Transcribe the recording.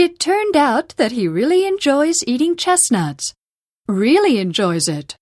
It turned out that he really enjoys eating chestnuts. Really enjoys it.